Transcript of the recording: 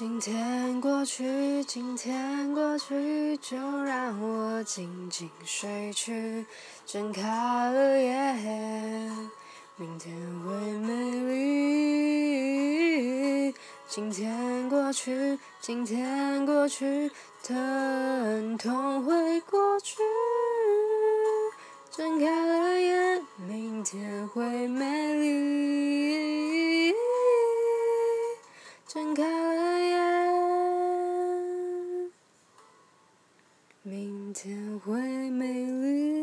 今天过去，今天过去，就让我静静睡去。睁开了眼，明天会美丽。今天过去，今天过去，疼痛会过去。睁开了眼，明天会美丽。睁开了眼，明天会美丽。